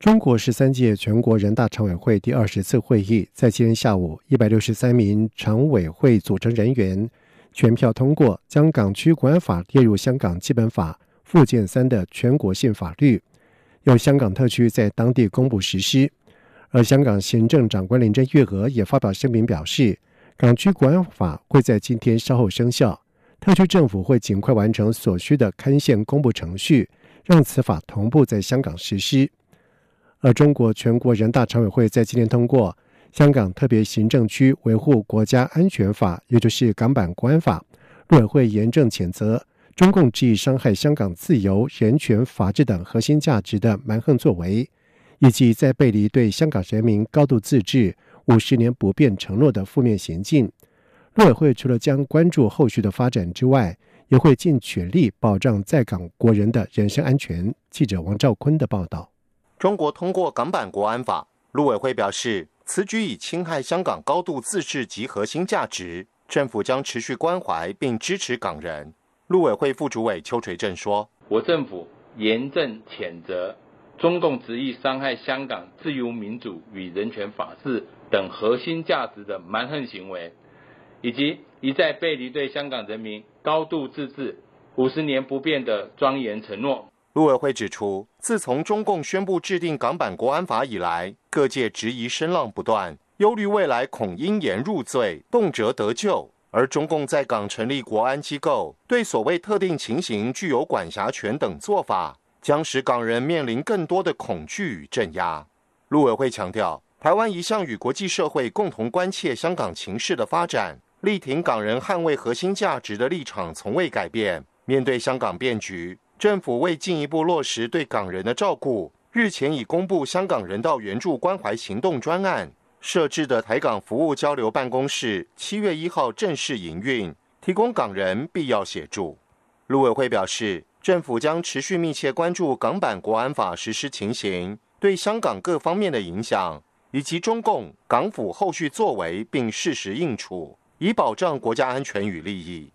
中国十三届全国人大常委会第二十次会议在今天下午，一百六十三名常委会组成人员全票通过将《港区国安法》列入香港基本法附件三的全国性法律，由香港特区在当地公布实施。而香港行政长官林郑月娥也发表声明表示，《港区国安法》会在今天稍后生效。特区政府会尽快完成所需的刊宪公布程序，让此法同步在香港实施。而中国全国人大常委会在今天通过《香港特别行政区维护国家安全法》，也就是《港版国安法》。陆委会严正谴责中共执意伤害香港自由、人权、法治等核心价值的蛮横作为，以及在背离对香港人民高度自治、五十年不变承诺的负面行径。陆委会除了将关注后续的发展之外，也会尽全力保障在港国人的人身安全。记者王兆坤的报道：中国通过港版国安法，陆委会表示，此举已侵害香港高度自治及核心价值，政府将持续关怀并支持港人。陆委会副主委邱垂正说：“我政府严正谴责中共执意伤害香港自由民主与人权法治等核心价值的蛮横行为。”以及一再背离对香港人民高度自治、五十年不变的庄严承诺。陆委会指出，自从中共宣布制定港版国安法以来，各界质疑声浪不断，忧虑未来恐因言入罪，动辄得咎。而中共在港成立国安机构，对所谓特定情形具有管辖权等做法，将使港人面临更多的恐惧与镇压。陆委会强调，台湾一向与国际社会共同关切香港情势的发展。力挺港人捍卫核心价值的立场从未改变。面对香港变局，政府为进一步落实对港人的照顾，日前已公布香港人道援助关怀行动专案设置的台港服务交流办公室，七月一号正式营运，提供港人必要协助。陆委会表示，政府将持续密切关注港版国安法实施情形对香港各方面的影响，以及中共港府后续作为，并适时应处。以保障国家安全与利益。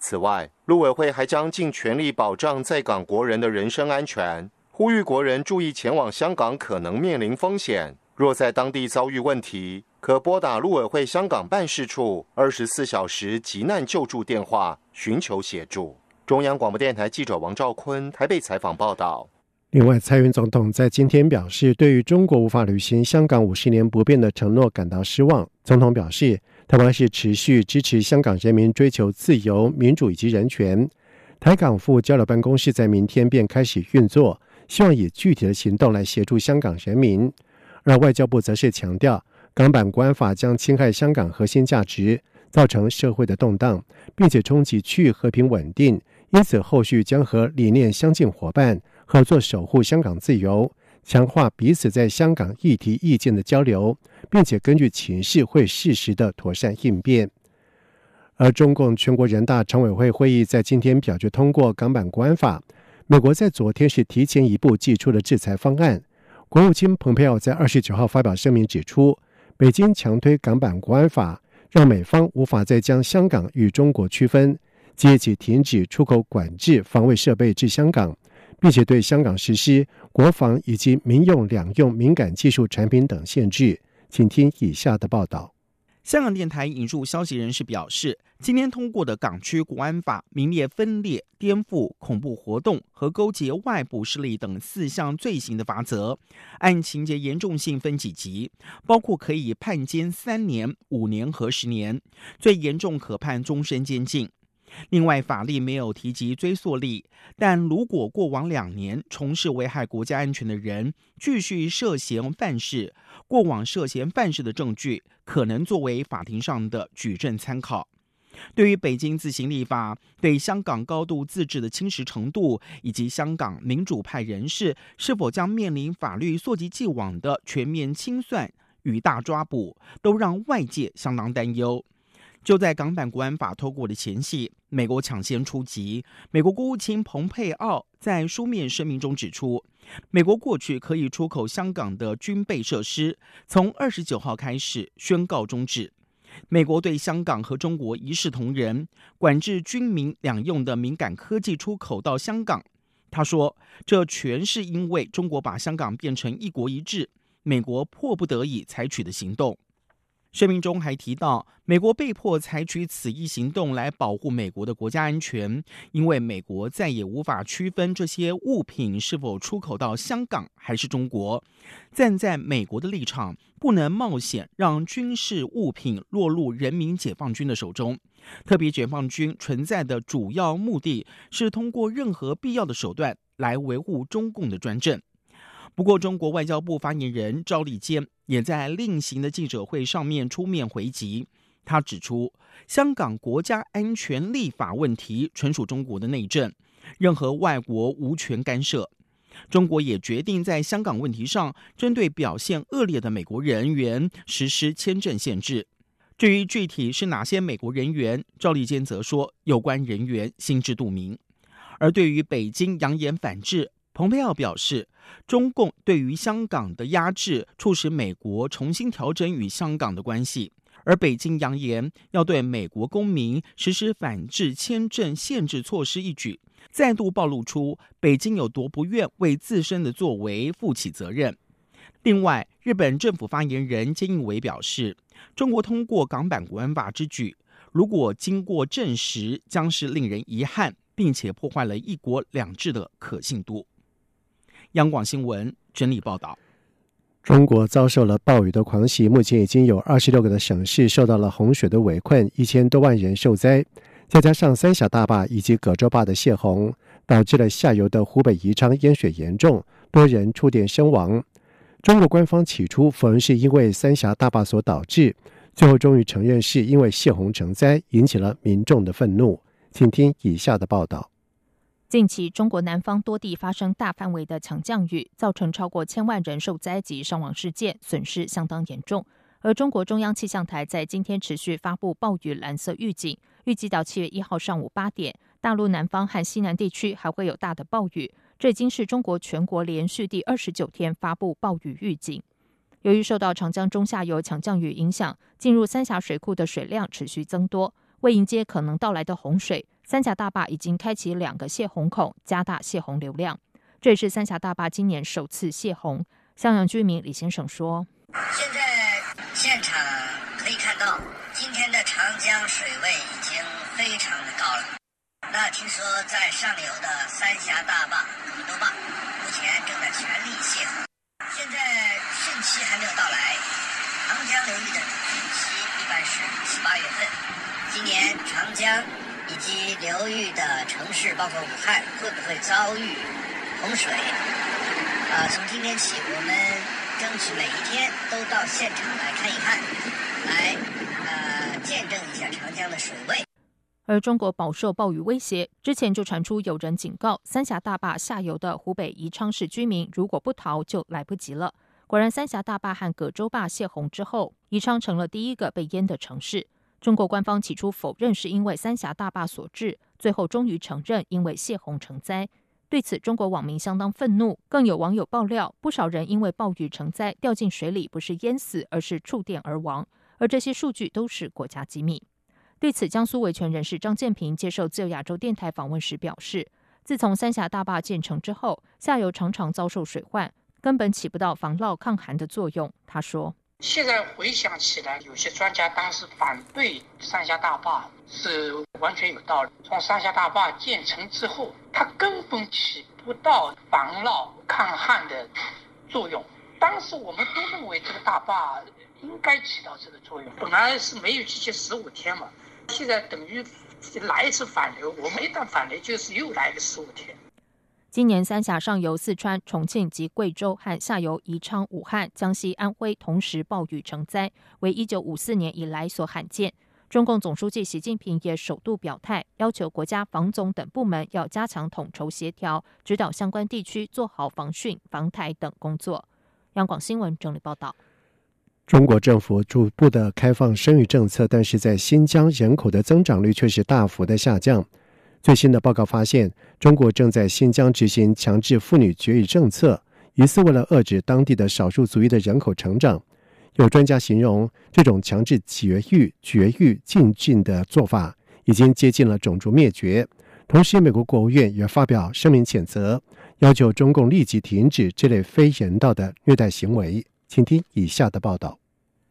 此外，陆委会还将尽全力保障在港国人的人身安全，呼吁国人注意前往香港可能面临风险。若在当地遭遇问题，可拨打陆委会香港办事处二十四小时急难救助电话寻求协助。中央广播电台记者王兆坤台北采访报道。另外，蔡英总统在今天表示，对于中国无法履行香港五十年不变的承诺感到失望。总统表示。台湾是持续支持香港人民追求自由、民主以及人权。台港副交流办公室在明天便开始运作，希望以具体的行动来协助香港人民。而外交部则是强调，港版国安法将侵害香港核心价值，造成社会的动荡，并且冲击区域和平稳定。因此，后续将和理念相近伙伴合作，守护香港自由。强化彼此在香港议题意见的交流，并且根据情势会适时的妥善应变。而中共全国人大常委会会议在今天表决通过港版国安法。美国在昨天是提前一步寄出了制裁方案。国务卿蓬佩奥在二十九号发表声明指出，北京强推港版国安法，让美方无法再将香港与中国区分，即即停止出口管制防卫设备至香港。并且对香港实施国防以及民用两用敏感技术产品等限制。请听以下的报道。香港电台引述消息人士表示，今天通过的港区国安法名列分裂、颠覆、恐怖活动和勾结外部势力等四项罪行的罚则，按情节严重性分几级，包括可以判监三年、五年和十年，最严重可判终身监禁。另外，法律没有提及追溯力，但如果过往两年从事危害国家安全的人继续涉嫌犯事，过往涉嫌犯事的证据可能作为法庭上的举证参考。对于北京自行立法对香港高度自治的侵蚀程度，以及香港民主派人士是否将面临法律溯及既往的全面清算与大抓捕，都让外界相当担忧。就在港版国安法通过的前夕，美国抢先出击。美国国务卿蓬佩奥在书面声明中指出，美国过去可以出口香港的军备设施，从二十九号开始宣告终止。美国对香港和中国一视同仁，管制军民两用的敏感科技出口到香港。他说：“这全是因为中国把香港变成一国一制，美国迫不得已采取的行动。”声明中还提到，美国被迫采取此一行动来保护美国的国家安全，因为美国再也无法区分这些物品是否出口到香港还是中国。站在美国的立场，不能冒险让军事物品落入人民解放军的手中。特别解放军存在的主要目的是通过任何必要的手段来维护中共的专政。不过，中国外交部发言人赵立坚也在另行的记者会上面出面回击。他指出，香港国家安全立法问题纯属中国的内政，任何外国无权干涉。中国也决定在香港问题上，针对表现恶劣的美国人员实施签证限制。至于具体是哪些美国人员，赵立坚则说，有关人员心知肚明。而对于北京扬言反制，蓬佩奥表示，中共对于香港的压制，促使美国重新调整与香港的关系。而北京扬言要对美国公民实施反制签证限制措施一举，再度暴露出北京有多不愿为自身的作为负起责任。另外，日本政府发言人菅义伟表示，中国通过港版国安法之举，如果经过证实，将是令人遗憾，并且破坏了一国两制的可信度。央广新闻整理报道：中国遭受了暴雨的狂袭，目前已经有二十六个的省市受到了洪水的围困，一千多万人受灾。再加上三峡大坝以及葛洲坝的泄洪，导致了下游的湖北宜昌淹水严重，多人触电身亡。中国官方起初否认是因为三峡大坝所导致，最后终于承认是因为泄洪成灾，引起了民众的愤怒。请听以下的报道。近期，中国南方多地发生大范围的强降雨，造成超过千万人受灾及伤亡事件，损失相当严重。而中国中央气象台在今天持续发布暴雨蓝色预警，预计到七月一号上午八点，大陆南方和西南地区还会有大的暴雨。这已经是中国全国连续第二十九天发布暴雨预警。由于受到长江中下游强降雨影响，进入三峡水库的水量持续增多，为迎接可能到来的洪水。三峡大坝已经开启两个泄洪口，加大泄洪流量。这也是三峡大坝今年首次泄洪。襄阳居民李先生说：“现在现场可以看到，今天的长江水位已经非常的高了。那听说在上游的三峡大坝、米多坝，目前正在全力泄洪。现在汛期还没有到来，长江流域的汛期一般是七八月份。今年长江。”以及流域的城市，包括武汉，会不会遭遇洪水？啊，从今天起，我们争取每一天都到现场来看一看，来呃见证一下长江的水位。而中国饱受暴雨威胁，之前就传出有人警告三峡大坝下游的湖北宜昌市居民，如果不逃就来不及了。果然，三峡大坝和葛洲坝泄洪之后，宜昌成了第一个被淹的城市。中国官方起初否认是因为三峡大坝所致，最后终于承认因为泄洪成灾。对此，中国网民相当愤怒，更有网友爆料，不少人因为暴雨成灾掉进水里，不是淹死，而是触电而亡。而这些数据都是国家机密。对此，江苏维权人士张建平接受自由亚洲电台访问时表示，自从三峡大坝建成之后，下游常常遭受水患，根本起不到防涝抗寒的作用。他说。现在回想起来，有些专家当时反对三峡大坝是完全有道理。从三峡大坝建成之后，它根本起不到防涝抗旱的作用。当时我们都认为这个大坝应该起到这个作用。本来是没有期限十五天嘛，现在等于来一次反流，我们一旦反流就是又来个十五天。今年三峡上游四川、重庆及贵州和下游宜昌、武汉、江西、安徽同时暴雨成灾，为一九五四年以来所罕见。中共总书记习近平也首度表态，要求国家防总等部门要加强统筹协调，指导相关地区做好防汛、防台等工作。央广新闻整理报道。中国政府逐步的开放生育政策，但是在新疆人口的增长率却是大幅的下降。最新的报告发现，中国正在新疆执行强制妇女绝育政策，疑似为了遏制当地的少数族裔的人口成长。有专家形容，这种强制绝育、绝育禁禁的做法已经接近了种族灭绝。同时，美国国务院也发表声明谴责，要求中共立即停止这类非人道的虐待行为。请听以下的报道：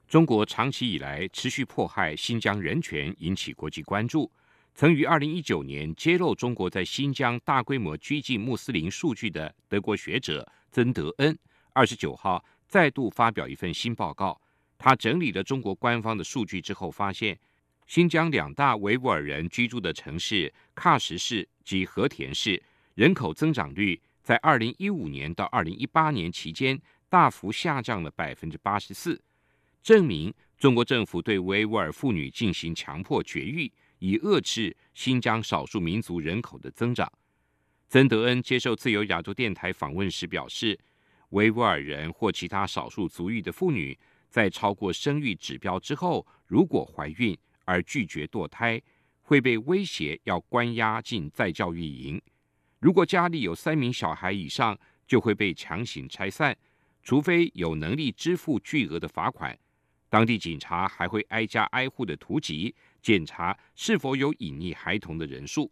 中国长期以来持续迫害新疆人权，引起国际关注。曾于二零一九年揭露中国在新疆大规模拘禁穆斯林数据的德国学者曾德恩，二十九号再度发表一份新报告。他整理了中国官方的数据之后，发现新疆两大维吾尔人居住的城市喀什市及和田市人口增长率在二零一五年到二零一八年期间。大幅下降了百分之八十四，证明中国政府对维吾尔妇女进行强迫绝育，以遏制新疆少数民族人口的增长。曾德恩接受自由亚洲电台访问时表示，维吾尔人或其他少数族裔的妇女在超过生育指标之后，如果怀孕而拒绝堕胎，会被威胁要关押进再教育营；如果家里有三名小孩以上，就会被强行拆散。除非有能力支付巨额的罚款，当地警察还会挨家挨户的突击检查是否有隐匿孩童的人数。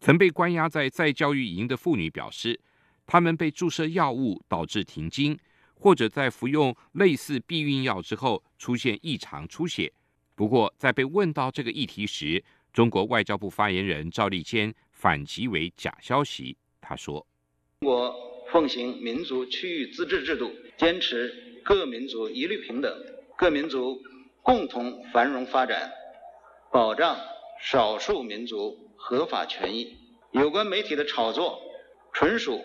曾被关押在再教育营的妇女表示，他们被注射药物导致停经，或者在服用类似避孕药之后出现异常出血。不过，在被问到这个议题时，中国外交部发言人赵立坚反击为假消息。他说：“我。”奉行民族区域自治制度，坚持各民族一律平等，各民族共同繁荣发展，保障少数民族合法权益。有关媒体的炒作，纯属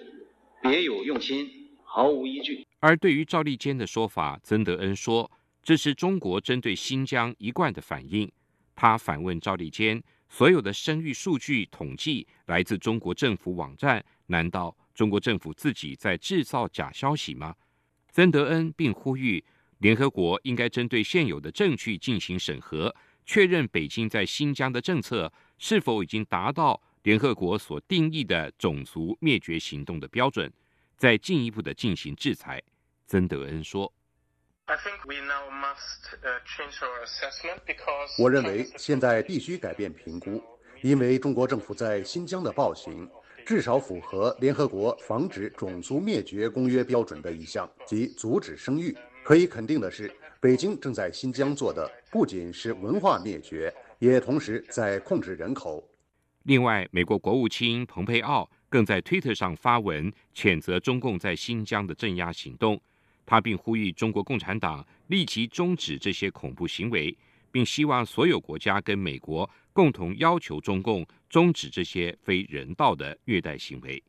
别有用心，毫无依据。而对于赵立坚的说法，曾德恩说这是中国针对新疆一贯的反应。他反问赵立坚：所有的生育数据统计来自中国政府网站，难道？中国政府自己在制造假消息吗？曾德恩并呼吁联合国应该针对现有的证据进行审核，确认北京在新疆的政策是否已经达到联合国所定义的种族灭绝行动的标准，再进一步的进行制裁。曾德恩说：“我认为现在必须改变评估，因为中国政府在新疆的暴行。”至少符合联合国防止种族灭绝公约标准的一项，即阻止生育。可以肯定的是，北京正在新疆做的不仅是文化灭绝，也同时在控制人口。另外，美国国务卿蓬佩奥更在推特上发文谴责中共在新疆的镇压行动，他并呼吁中国共产党立即终止这些恐怖行为，并希望所有国家跟美国共同要求中共。终止这些非人道的虐待行为。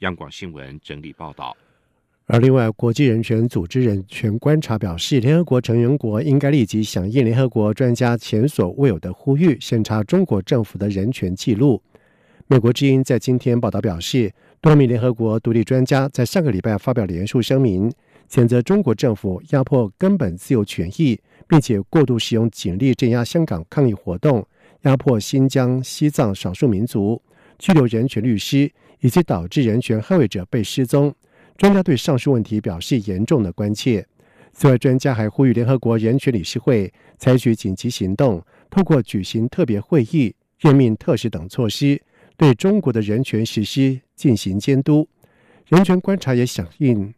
央广新闻整理报道。而另外，国际人权组织人权观察表示，联合国成员国应该立即响应联合国专家前所未有的呼吁，审查中国政府的人权记录。美国之音在今天报道表示，多名联合国独立专家在上个礼拜发表联署声明，谴责中国政府压迫根本自由权益，并且过度使用警力镇压香港抗议活动。压迫新疆、西藏少数民族，拘留人权律师，以及导致人权捍卫者被失踪。专家对上述问题表示严重的关切。此外，专家还呼吁联合国人权理事会采取紧急行动，透过举行特别会议、任命特使等措施，对中国的人权实施进行监督。人权观察也响应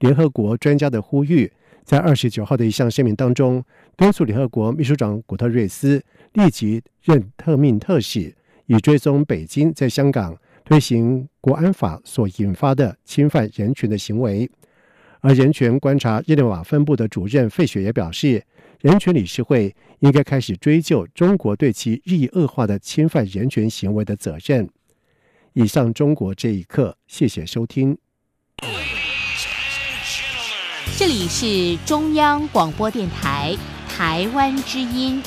联合国专家的呼吁，在二十九号的一项声明当中，敦促联合国秘书长古特瑞斯。立即任特命特使，以追踪北京在香港推行国安法所引发的侵犯人权的行为。而人权观察日内瓦分部的主任费雪也表示，人权理事会应该开始追究中国对其日益恶化的侵犯人权行为的责任。以上，中国这一刻，谢谢收听。这里是中央广播电台台湾之音。